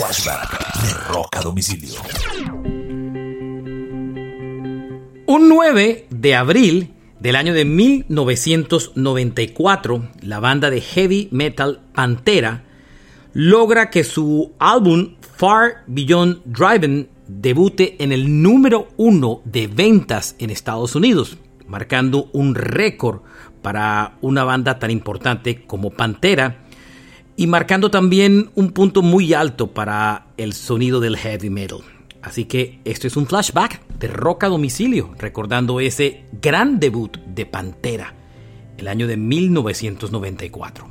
Flashback Rock a Domicilio. Un 9 de abril del año de 1994, la banda de heavy metal Pantera logra que su álbum Far Beyond Driving debute en el número uno de ventas en Estados Unidos, marcando un récord para una banda tan importante como Pantera y marcando también un punto muy alto para el sonido del heavy metal. Así que esto es un flashback de Rock a Domicilio, recordando ese gran debut de Pantera, el año de 1994.